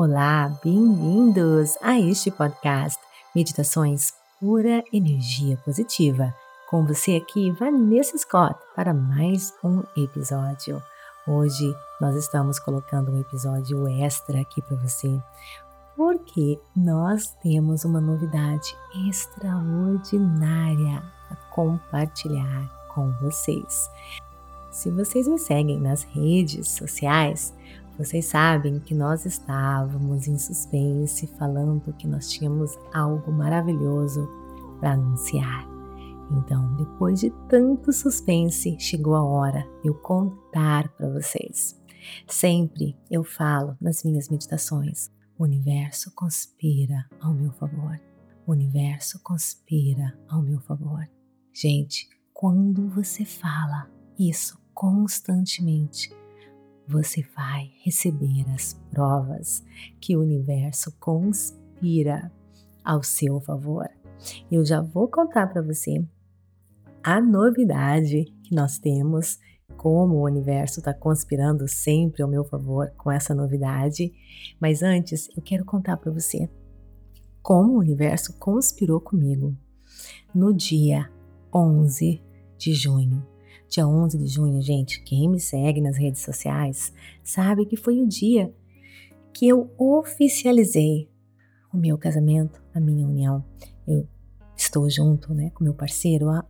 Olá, bem-vindos a este podcast Meditações Pura Energia Positiva. Com você aqui, Vanessa Scott, para mais um episódio. Hoje nós estamos colocando um episódio extra aqui para você, porque nós temos uma novidade extraordinária a compartilhar com vocês. Se vocês me seguem nas redes sociais, vocês sabem que nós estávamos em suspense falando que nós tínhamos algo maravilhoso para anunciar. Então, depois de tanto suspense, chegou a hora de eu contar para vocês. Sempre eu falo nas minhas meditações: o universo conspira ao meu favor. O universo conspira ao meu favor. Gente, quando você fala isso constantemente, você vai receber as provas que o universo conspira ao seu favor. Eu já vou contar para você a novidade que nós temos, como o universo está conspirando sempre ao meu favor com essa novidade. Mas antes, eu quero contar para você como o universo conspirou comigo no dia 11 de junho Dia 11 de junho, gente, quem me segue nas redes sociais sabe que foi o dia que eu oficializei o meu casamento, a minha união. Eu estou junto, né, com meu parceiro há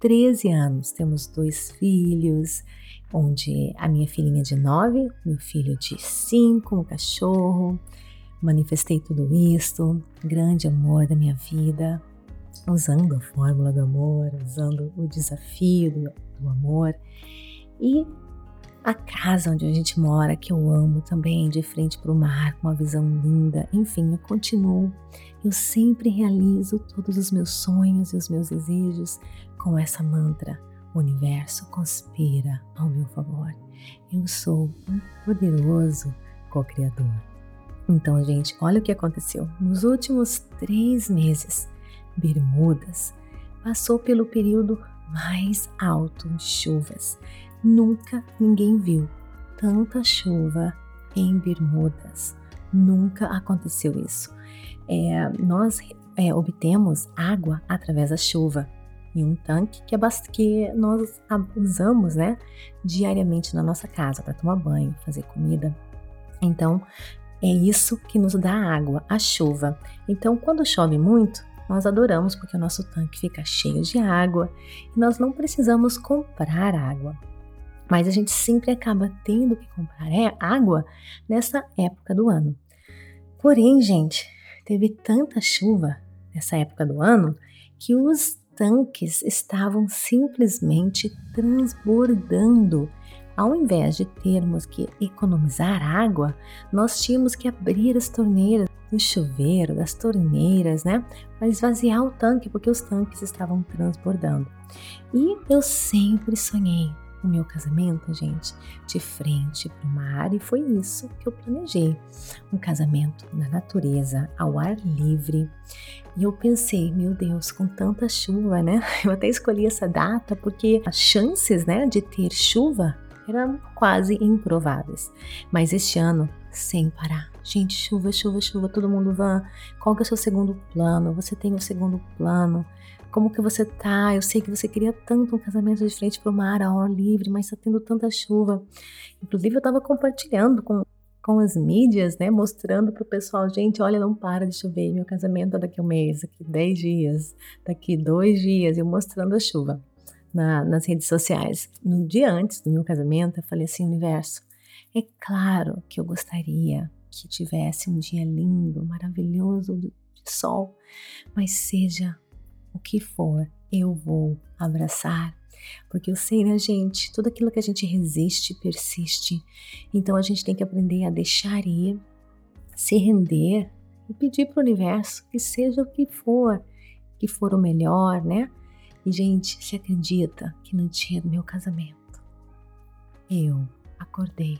13 anos. Temos dois filhos, onde a minha filhinha de 9, meu filho de 5, um cachorro. Manifestei tudo isso, grande amor da minha vida, usando a fórmula do amor, usando o desafio do, do amor. E a casa onde a gente mora, que eu amo também, de frente para o mar, com uma visão linda. Enfim, eu continuo. Eu sempre realizo todos os meus sonhos e os meus desejos com essa mantra. O universo conspira ao meu favor. Eu sou um poderoso co-criador. Então, gente, olha o que aconteceu. Nos últimos três meses, Bermudas passou pelo período mais alto de chuvas. Nunca ninguém viu tanta chuva em Bermudas. Nunca aconteceu isso. É, nós é, obtemos água através da chuva em um tanque que, é que nós usamos né, diariamente na nossa casa para tomar banho, fazer comida. Então, é isso que nos dá água, a chuva. Então, quando chove muito, nós adoramos porque o nosso tanque fica cheio de água e nós não precisamos comprar água. Mas a gente sempre acaba tendo que comprar é, água nessa época do ano. Porém, gente, teve tanta chuva nessa época do ano que os tanques estavam simplesmente transbordando ao invés de termos que economizar água, nós tínhamos que abrir as torneiras do chuveiro, das torneiras, né, para esvaziar o tanque, porque os tanques estavam transbordando. E eu sempre sonhei o meu casamento, gente, de frente para o mar, e foi isso que eu planejei. Um casamento na natureza, ao ar livre. E eu pensei, meu Deus, com tanta chuva, né? Eu até escolhi essa data porque as chances, né, de ter chuva eram quase improváveis. Mas este ano, sem parar. Gente, chuva, chuva, chuva, todo mundo vai. Qual que é o seu segundo plano? Você tem o segundo plano? Como que você tá? Eu sei que você queria tanto um casamento de frente para o mar, ao ar livre, mas está tendo tanta chuva. Inclusive, eu estava compartilhando com, com as mídias, né? Mostrando para o pessoal, gente, olha, não para de chover. Meu casamento é daqui a um mês, daqui dez dias, daqui dois dias, eu mostrando a chuva na, nas redes sociais. No dia antes do meu casamento, eu falei assim: universo, é claro que eu gostaria que tivesse um dia lindo, maravilhoso de sol, mas seja o que for, eu vou abraçar. Porque eu sei, né, gente? Tudo aquilo que a gente resiste, persiste. Então a gente tem que aprender a deixar ir, se render e pedir para o universo que seja o que for, que for o melhor, né? E, gente, se acredita que no dia do meu casamento, eu acordei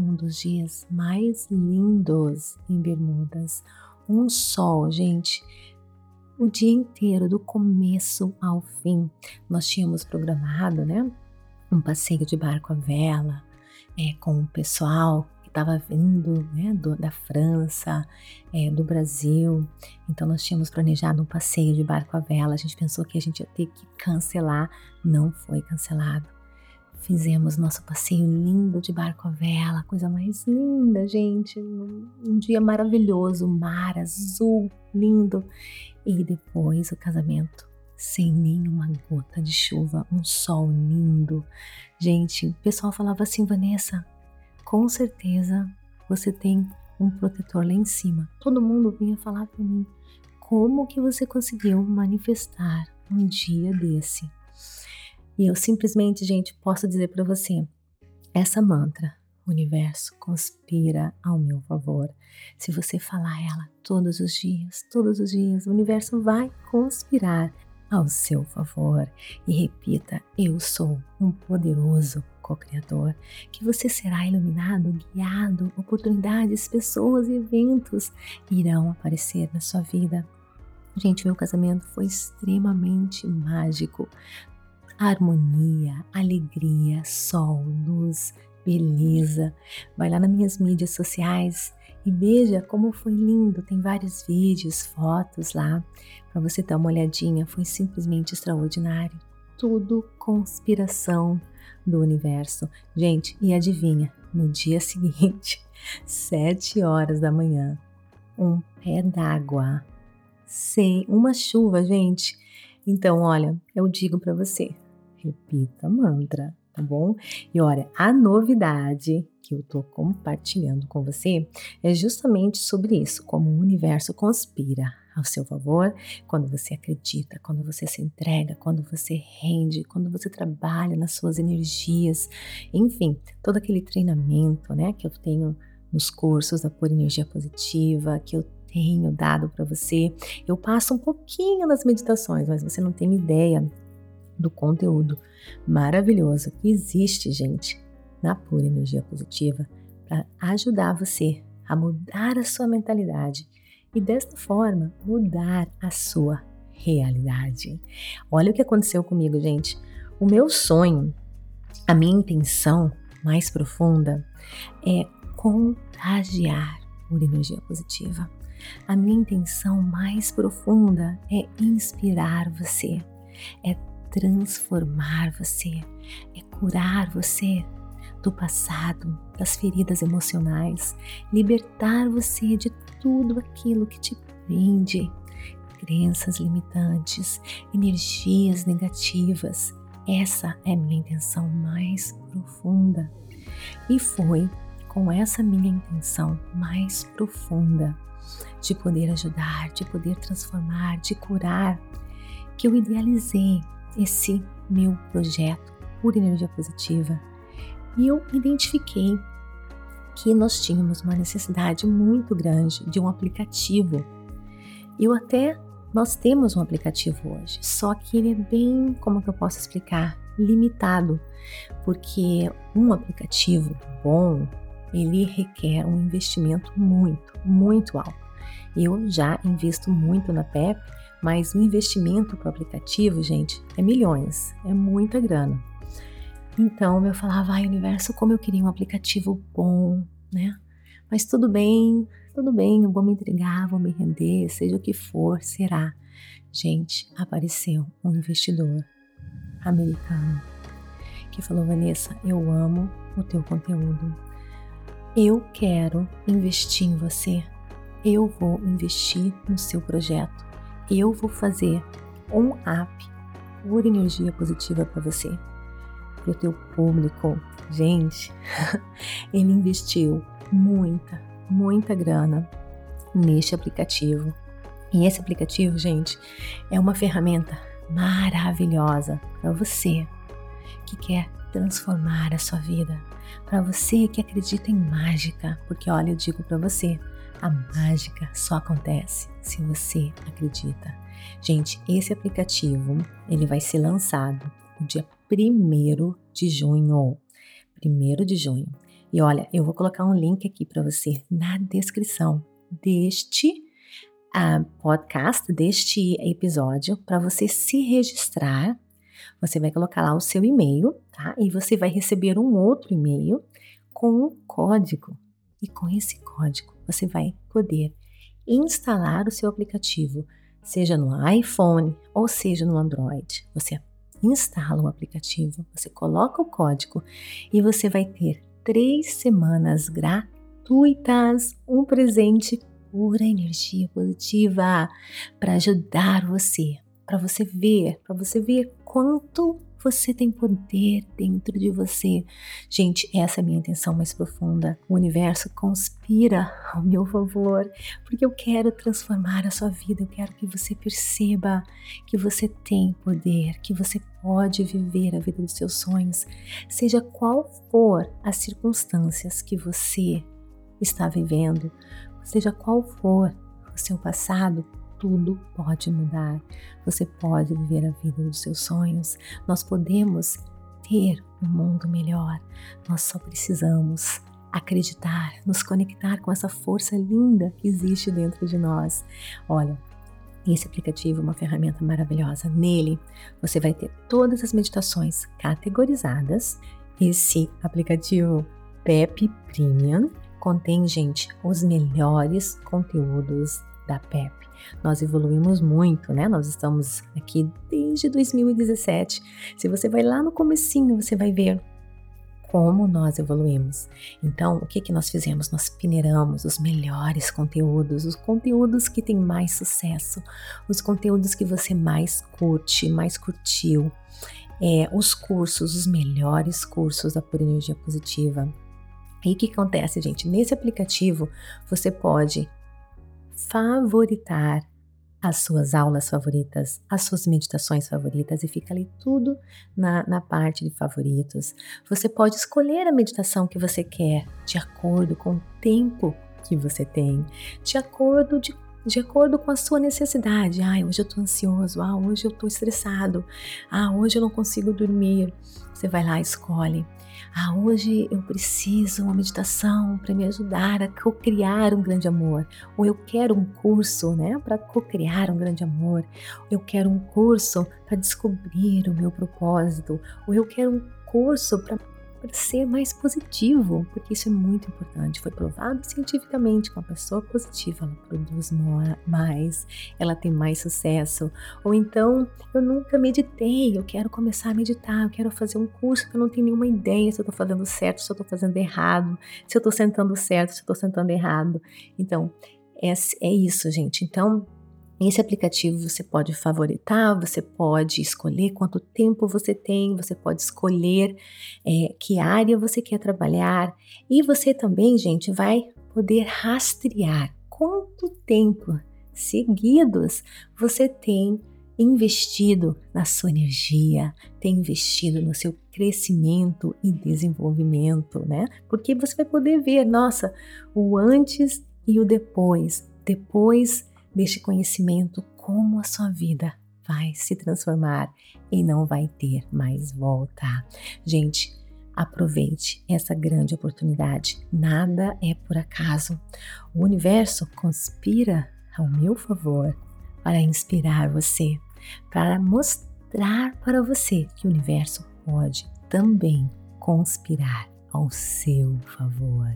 um dos dias mais lindos em Bermudas. Um sol, gente, o dia inteiro, do começo ao fim. Nós tínhamos programado, né? Um passeio de barco à vela, é, com o pessoal estava vindo né, do, da França, é, do Brasil. Então nós tínhamos planejado um passeio de barco à vela. A gente pensou que a gente ia ter que cancelar, não foi cancelado. Fizemos nosso passeio lindo de barco à vela, coisa mais linda, gente. Um, um dia maravilhoso, mar azul, lindo. E depois o casamento sem nenhuma gota de chuva, um sol lindo. Gente, o pessoal falava assim, Vanessa, com certeza você tem um protetor lá em cima. Todo mundo vinha falar para mim, como que você conseguiu manifestar um dia desse? E eu simplesmente, gente, posso dizer para você, essa mantra, o universo conspira ao meu favor. Se você falar ela todos os dias, todos os dias, o universo vai conspirar ao seu favor. E repita: Eu sou um poderoso co-criador, que você será iluminado, guiado, oportunidades, pessoas e eventos irão aparecer na sua vida. Gente, meu casamento foi extremamente mágico. Harmonia, alegria, sol, luz, beleza. Vai lá nas minhas mídias sociais e veja como foi lindo. Tem vários vídeos, fotos lá para você dar uma olhadinha. Foi simplesmente extraordinário. Tudo conspiração do universo. Gente, e adivinha? No dia seguinte, sete horas da manhã, um pé d'água sem uma chuva, gente. Então, olha, eu digo para você, repita mantra, tá bom? E olha, a novidade que eu tô compartilhando com você é justamente sobre isso, como o universo conspira ao seu favor, quando você acredita, quando você se entrega, quando você rende, quando você trabalha nas suas energias, enfim, todo aquele treinamento, né, que eu tenho nos cursos da Pura Energia Positiva, que eu tenho dado para você. Eu passo um pouquinho nas meditações, mas você não tem ideia do conteúdo maravilhoso que existe, gente, na Pura Energia Positiva para ajudar você a mudar a sua mentalidade e desta forma mudar a sua realidade. Olha o que aconteceu comigo, gente. O meu sonho, a minha intenção mais profunda é contagiar por energia positiva. A minha intenção mais profunda é inspirar você, é transformar você, é curar você do passado, das feridas emocionais, libertar você de tudo aquilo que te prende, crenças limitantes, energias negativas. Essa é minha intenção mais profunda. E foi com essa minha intenção mais profunda de poder ajudar, de poder transformar, de curar, que eu idealizei esse meu projeto por energia positiva e eu identifiquei que nós tínhamos uma necessidade muito grande de um aplicativo. Eu até nós temos um aplicativo hoje, só que ele é bem, como que eu posso explicar, limitado, porque um aplicativo bom, ele requer um investimento muito, muito alto. Eu já invisto muito na PEP, mas o investimento para o aplicativo, gente, é milhões, é muita grana. Então eu falava, ai universo, como eu queria um aplicativo bom, né? Mas tudo bem, tudo bem, eu vou me entregar, vou me render, seja o que for, será. Gente, apareceu um investidor americano que falou: Vanessa, eu amo o teu conteúdo. Eu quero investir em você. Eu vou investir no seu projeto. Eu vou fazer um app por energia positiva para você para o teu público. Gente, ele investiu muita, muita grana neste aplicativo. E esse aplicativo, gente, é uma ferramenta maravilhosa para você que quer transformar a sua vida, para você que acredita em mágica, porque olha, eu digo para você, a mágica só acontece se você acredita. Gente, esse aplicativo, ele vai ser lançado no dia 1 de junho. 1 de junho. E olha, eu vou colocar um link aqui para você na descrição deste uh, podcast, deste episódio, para você se registrar. Você vai colocar lá o seu e-mail, tá? E você vai receber um outro e-mail com um código E com esse código você vai poder instalar o seu aplicativo, seja no iPhone ou seja no Android. Você instala o aplicativo, você coloca o código e você vai ter três semanas gratuitas, um presente pura energia positiva para ajudar você, para você ver, para você ver quanto você tem poder dentro de você. Gente, essa é a minha intenção mais profunda. O universo conspira ao meu favor, porque eu quero transformar a sua vida. Eu quero que você perceba que você tem poder, que você pode viver a vida dos seus sonhos, seja qual for as circunstâncias que você está vivendo, seja qual for o seu passado, tudo pode mudar. Você pode viver a vida dos seus sonhos. Nós podemos ter um mundo melhor. Nós só precisamos acreditar, nos conectar com essa força linda que existe dentro de nós. Olha, esse aplicativo é uma ferramenta maravilhosa. Nele, você vai ter todas as meditações categorizadas. Esse aplicativo PEP Premium contém, gente, os melhores conteúdos da PEP. Nós evoluímos muito, né? Nós estamos aqui desde 2017. Se você vai lá no comecinho, você vai ver como nós evoluímos. Então, o que que nós fizemos? Nós peneiramos os melhores conteúdos, os conteúdos que têm mais sucesso, os conteúdos que você mais curte, mais curtiu, é, os cursos, os melhores cursos da Pura Energia Positiva. E o que acontece, gente? Nesse aplicativo você pode favoritar as suas aulas favoritas, as suas meditações favoritas e fica ali tudo na, na parte de favoritos. Você pode escolher a meditação que você quer de acordo com o tempo que você tem, de acordo de de acordo com a sua necessidade. Ah, hoje eu estou ansioso. Ah, hoje eu estou estressado. Ah, hoje eu não consigo dormir. Você vai lá escolhe. Ah, hoje eu preciso uma meditação para me ajudar a co-criar um grande amor. Ou eu quero um curso, né, para co-criar um grande amor. Eu quero um curso para descobrir o meu propósito. Ou eu quero um curso para para ser mais positivo, porque isso é muito importante. Foi provado cientificamente que uma pessoa positiva ela produz mais, ela tem mais sucesso. Ou então, eu nunca meditei, eu quero começar a meditar, eu quero fazer um curso que eu não tenho nenhuma ideia se eu estou fazendo certo, se eu estou fazendo errado, se eu estou sentando certo, se eu estou sentando errado. Então, é, é isso, gente. Então, esse aplicativo você pode favoritar, você pode escolher quanto tempo você tem, você pode escolher é, que área você quer trabalhar e você também, gente, vai poder rastrear quanto tempo seguidos você tem investido na sua energia, tem investido no seu crescimento e desenvolvimento, né? Porque você vai poder ver, nossa, o antes e o depois. Depois deste conhecimento como a sua vida vai se transformar e não vai ter mais volta. Gente, aproveite essa grande oportunidade. Nada é por acaso. O universo conspira ao meu favor para inspirar você, para mostrar para você que o universo pode também conspirar ao seu favor.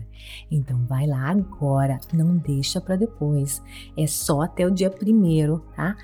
Então vai lá agora, não deixa para depois. É só até o dia primeiro, tá?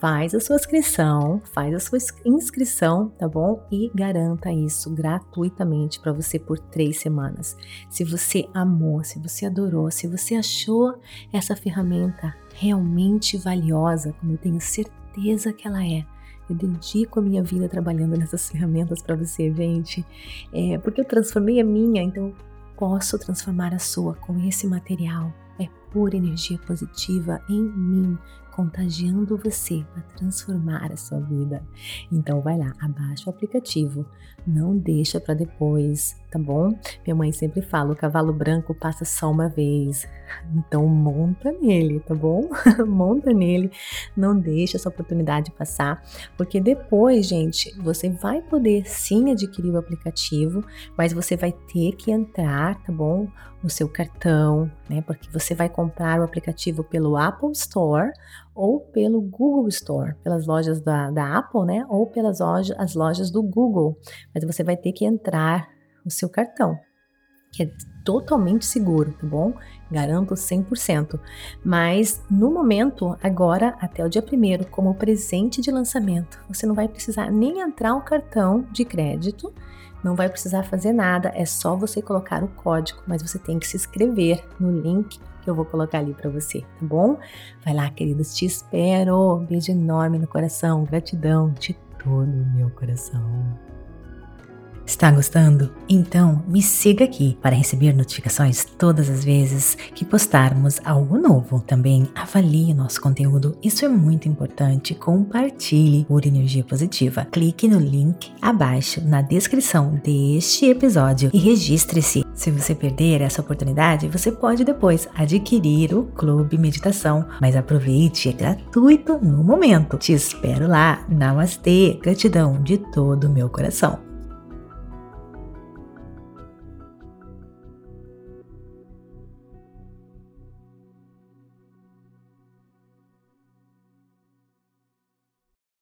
Faz a sua inscrição, faz a sua inscrição, tá bom? E garanta isso gratuitamente para você por três semanas. Se você amou, se você adorou, se você achou essa ferramenta realmente valiosa, como eu tenho certeza que ela é, eu dedico a minha vida trabalhando nessas ferramentas para você, gente. É, porque eu transformei a minha, então posso transformar a sua com esse material. É pura energia positiva em mim, contagiando você para transformar a sua vida. Então vai lá, abaixa o aplicativo, não deixa para depois, tá bom? Minha mãe sempre fala, o cavalo branco passa só uma vez. Então monta nele, tá bom? monta nele, não deixa essa oportunidade passar, porque depois, gente, você vai poder sim adquirir o aplicativo, mas você vai ter que entrar, tá bom? O seu cartão, né? Porque você vai comprar o aplicativo pelo Apple Store ou pelo Google Store, pelas lojas da, da Apple, né? Ou pelas lojas, as lojas do Google. Mas você vai ter que entrar o seu cartão. que é totalmente seguro, tá bom? Garanto 100%. Mas no momento, agora até o dia 1 como presente de lançamento, você não vai precisar nem entrar o cartão de crédito, não vai precisar fazer nada, é só você colocar o código, mas você tem que se inscrever no link que eu vou colocar ali para você, tá bom? Vai lá, queridos, te espero. Beijo enorme no coração, gratidão de todo o meu coração. Está gostando? Então me siga aqui para receber notificações todas as vezes que postarmos algo novo. Também avalie nosso conteúdo, isso é muito importante. Compartilhe por energia positiva. Clique no link abaixo na descrição deste episódio e registre-se. Se você perder essa oportunidade, você pode depois adquirir o Clube Meditação, mas aproveite, é gratuito no momento. Te espero lá. Namastê, gratidão de todo o meu coração.